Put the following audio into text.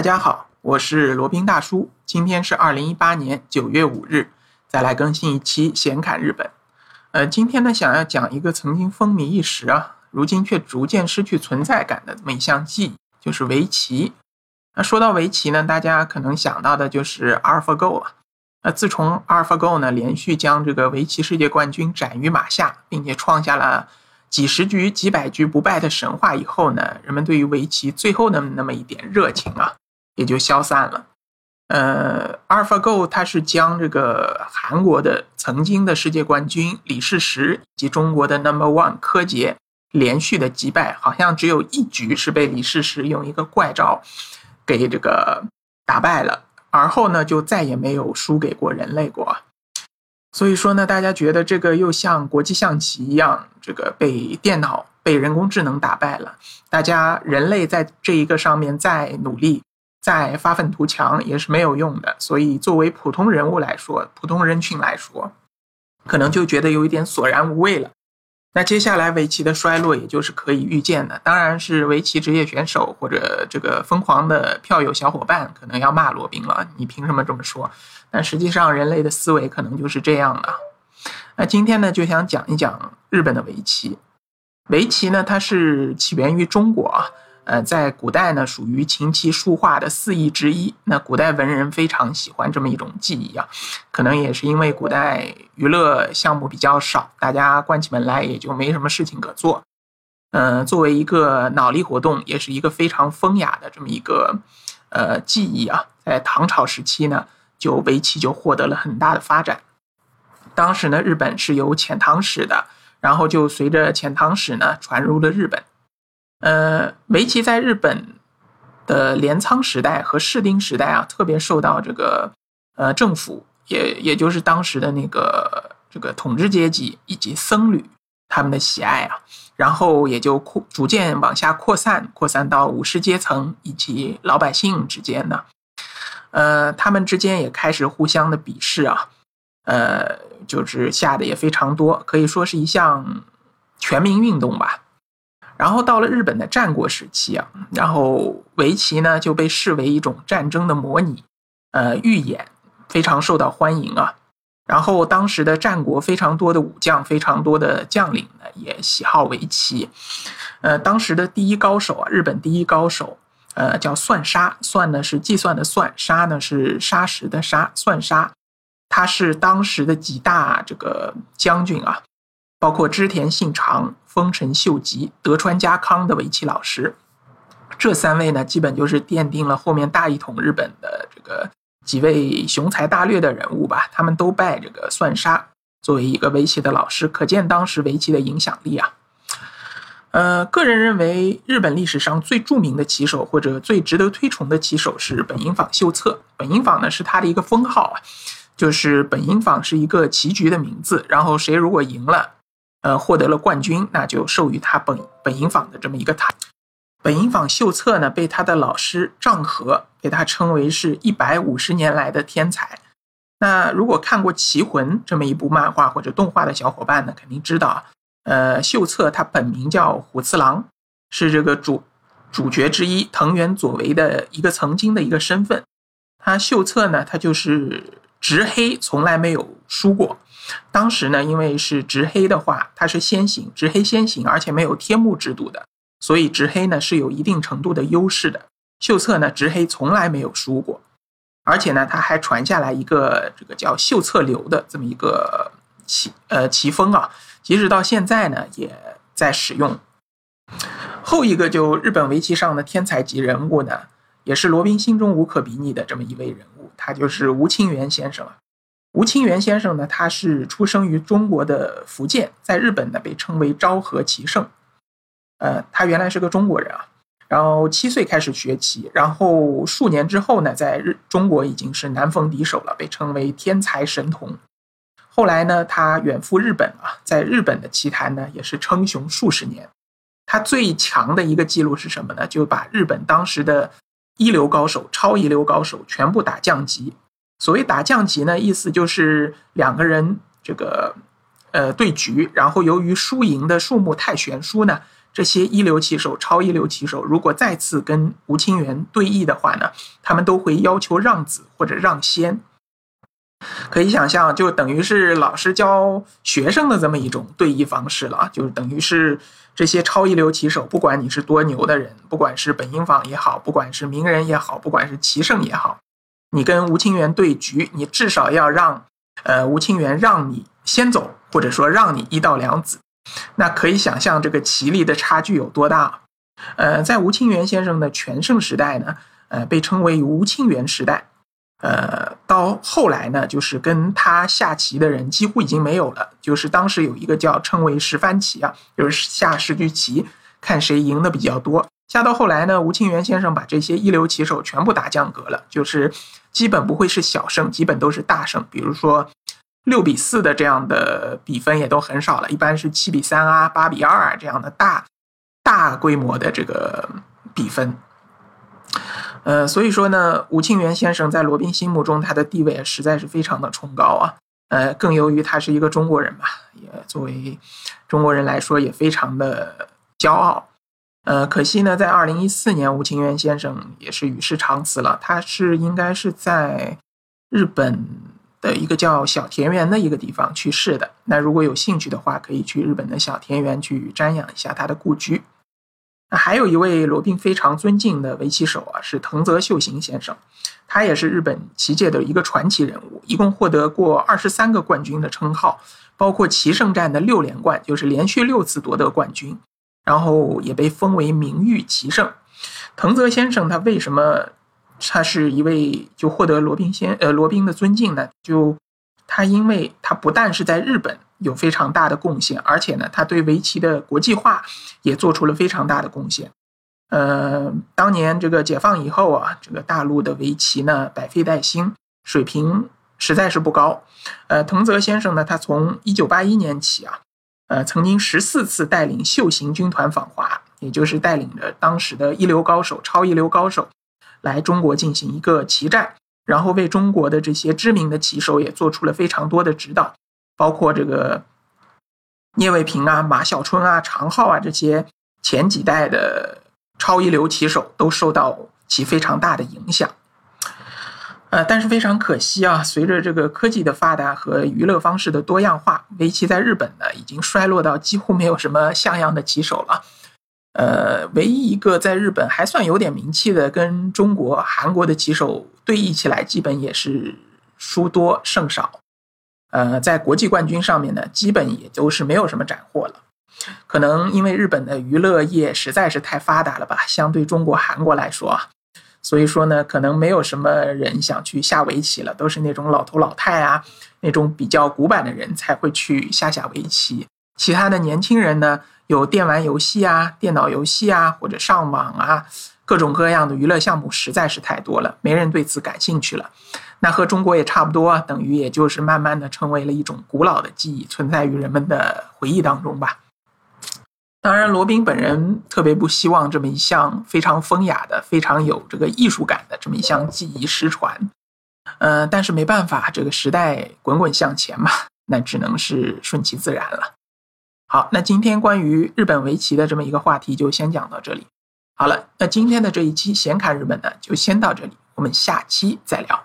大家好，我是罗宾大叔。今天是二零一八年九月五日，再来更新一期闲侃日本。呃，今天呢，想要讲一个曾经风靡一时啊，如今却逐渐失去存在感的这么一项技艺，就是围棋。那说到围棋呢，大家可能想到的就是 AlphaGo 啊。那自从 AlphaGo 呢连续将这个围棋世界冠军斩于马下，并且创下了几十局、几百局不败的神话以后呢，人们对于围棋最后的那么一点热情啊。也就消散了。呃，AlphaGo 它是将这个韩国的曾经的世界冠军李世石以及中国的 Number One 柯洁连续的击败，好像只有一局是被李世石用一个怪招给这个打败了，而后呢就再也没有输给过人类过。所以说呢，大家觉得这个又像国际象棋一样，这个被电脑、被人工智能打败了。大家人类在这一个上面再努力。再发愤图强也是没有用的，所以作为普通人物来说，普通人群来说，可能就觉得有一点索然无味了。那接下来围棋的衰落，也就是可以预见的。当然是围棋职业选手或者这个疯狂的票友小伙伴可能要骂罗宾了，你凭什么这么说？但实际上人类的思维可能就是这样的。那今天呢，就想讲一讲日本的围棋。围棋呢，它是起源于中国啊。呃，在古代呢，属于琴棋书画的四艺之一。那古代文人非常喜欢这么一种技艺啊，可能也是因为古代娱乐项目比较少，大家关起门来也就没什么事情可做。嗯，作为一个脑力活动，也是一个非常风雅的这么一个呃技艺啊。在唐朝时期呢，就围棋就获得了很大的发展。当时呢，日本是有遣唐使的，然后就随着遣唐使呢传入了日本。呃，围棋在日本的镰仓时代和室町时代啊，特别受到这个呃政府，也也就是当时的那个这个统治阶级以及僧侣他们的喜爱啊，然后也就扩逐渐往下扩散，扩散到武士阶层以及老百姓之间呢，呃，他们之间也开始互相的鄙视啊，呃，就是下的也非常多，可以说是一项全民运动吧。然后到了日本的战国时期啊，然后围棋呢就被视为一种战争的模拟，呃，预演非常受到欢迎啊。然后当时的战国非常多的武将，非常多的将领呢也喜好围棋。呃，当时的第一高手啊，日本第一高手，呃，叫算沙，算呢是计算的算，沙呢是沙石的沙，算沙，他是当时的几大这个将军啊。包括织田信长、丰臣秀吉、德川家康的围棋老师，这三位呢，基本就是奠定了后面大一统日本的这个几位雄才大略的人物吧。他们都拜这个算沙作为一个围棋的老师，可见当时围棋的影响力啊。呃，个人认为，日本历史上最著名的棋手或者最值得推崇的棋手是本因坊秀策。本因坊呢，是他的一个封号啊，就是本因坊是一个棋局的名字。然后谁如果赢了？呃，获得了冠军，那就授予他本本因坊的这么一个塔。本因坊秀策呢，被他的老师丈和被他称为是一百五十年来的天才。那如果看过《棋魂》这么一部漫画或者动画的小伙伴呢，肯定知道，呃，秀策他本名叫虎次郎，是这个主主角之一藤原左为的一个曾经的一个身份。他秀策呢，他就是直黑，从来没有输过。当时呢，因为是直黑的话，它是先行，直黑先行，而且没有天幕制度的，所以直黑呢是有一定程度的优势的。秀策呢，直黑从来没有输过，而且呢，他还传下来一个这个叫秀策流的这么一个棋呃棋风啊，即使到现在呢也在使用。后一个就日本围棋上的天才级人物呢，也是罗宾心中无可比拟的这么一位人物，他就是吴清源先生啊。吴清源先生呢，他是出生于中国的福建，在日本呢被称为昭和棋圣。呃，他原来是个中国人啊，然后七岁开始学棋，然后数年之后呢，在日中国已经是难逢敌手了，被称为天才神童。后来呢，他远赴日本啊，在日本的棋坛呢也是称雄数十年。他最强的一个记录是什么呢？就把日本当时的一流高手、超一流高手全部打降级。所谓打降级呢，意思就是两个人这个呃对局，然后由于输赢的数目太悬殊呢，这些一流棋手、超一流棋手，如果再次跟吴清源对弈的话呢，他们都会要求让子或者让先。可以想象，就等于是老师教学生的这么一种对弈方式了，就是等于是这些超一流棋手，不管你是多牛的人，不管是本因坊也好，不管是名人也好，不管是棋圣也好，你跟吴清源对局，你至少要让呃吴清源让你先走，或者说让你一到两子。那可以想象这个棋力的差距有多大。呃，在吴清源先生的全盛时代呢，呃，被称为吴清源时代。呃，到后来呢，就是跟他下棋的人几乎已经没有了。就是当时有一个叫称为十番棋啊，就是下十局棋，看谁赢的比较多。下到后来呢，吴清源先生把这些一流棋手全部打降格了，就是基本不会是小胜，基本都是大胜。比如说六比四的这样的比分也都很少了，一般是七比三啊、八比二啊这样的大大规模的这个比分。呃，所以说呢，吴清源先生在罗宾心目中他的地位实在是非常的崇高啊。呃，更由于他是一个中国人嘛，也作为中国人来说也非常的骄傲。呃，可惜呢，在二零一四年，吴清源先生也是与世长辞了。他是应该是在日本的一个叫小田园的一个地方去世的。那如果有兴趣的话，可以去日本的小田园去瞻仰一下他的故居。那还有一位罗宾非常尊敬的围棋手啊，是藤泽秀行先生，他也是日本棋界的一个传奇人物，一共获得过二十三个冠军的称号，包括棋圣战的六连冠，就是连续六次夺得冠军，然后也被封为名誉棋圣。藤泽先生他为什么他是一位就获得罗宾先呃罗宾的尊敬呢？就他因为他不但是在日本。有非常大的贡献，而且呢，他对围棋的国际化也做出了非常大的贡献。呃，当年这个解放以后啊，这个大陆的围棋呢百废待兴，水平实在是不高。呃，藤泽先生呢，他从一九八一年起啊，呃，曾经十四次带领秀行军团访华，也就是带领着当时的一流高手、超一流高手来中国进行一个棋战，然后为中国的这些知名的棋手也做出了非常多的指导。包括这个聂卫平啊、马晓春啊、常浩啊这些前几代的超一流棋手都受到其非常大的影响。呃，但是非常可惜啊，随着这个科技的发达和娱乐方式的多样化，围棋在日本呢已经衰落到几乎没有什么像样的棋手了。呃，唯一一个在日本还算有点名气的，跟中国、韩国的棋手对弈起来，基本也是输多胜少。呃，在国际冠军上面呢，基本也都是没有什么斩获了。可能因为日本的娱乐业实在是太发达了吧，相对中国、韩国来说啊，所以说呢，可能没有什么人想去下围棋了，都是那种老头老太啊，那种比较古板的人才会去下下围棋。其他的年轻人呢，有电玩游戏啊、电脑游戏啊，或者上网啊，各种各样的娱乐项目实在是太多了，没人对此感兴趣了。那和中国也差不多，等于也就是慢慢的成为了一种古老的记忆，存在于人们的回忆当中吧。当然，罗宾本人特别不希望这么一项非常风雅的、非常有这个艺术感的这么一项技艺失传。呃，但是没办法，这个时代滚滚向前嘛，那只能是顺其自然了。好，那今天关于日本围棋的这么一个话题就先讲到这里。好了，那今天的这一期闲侃日本呢，就先到这里，我们下期再聊。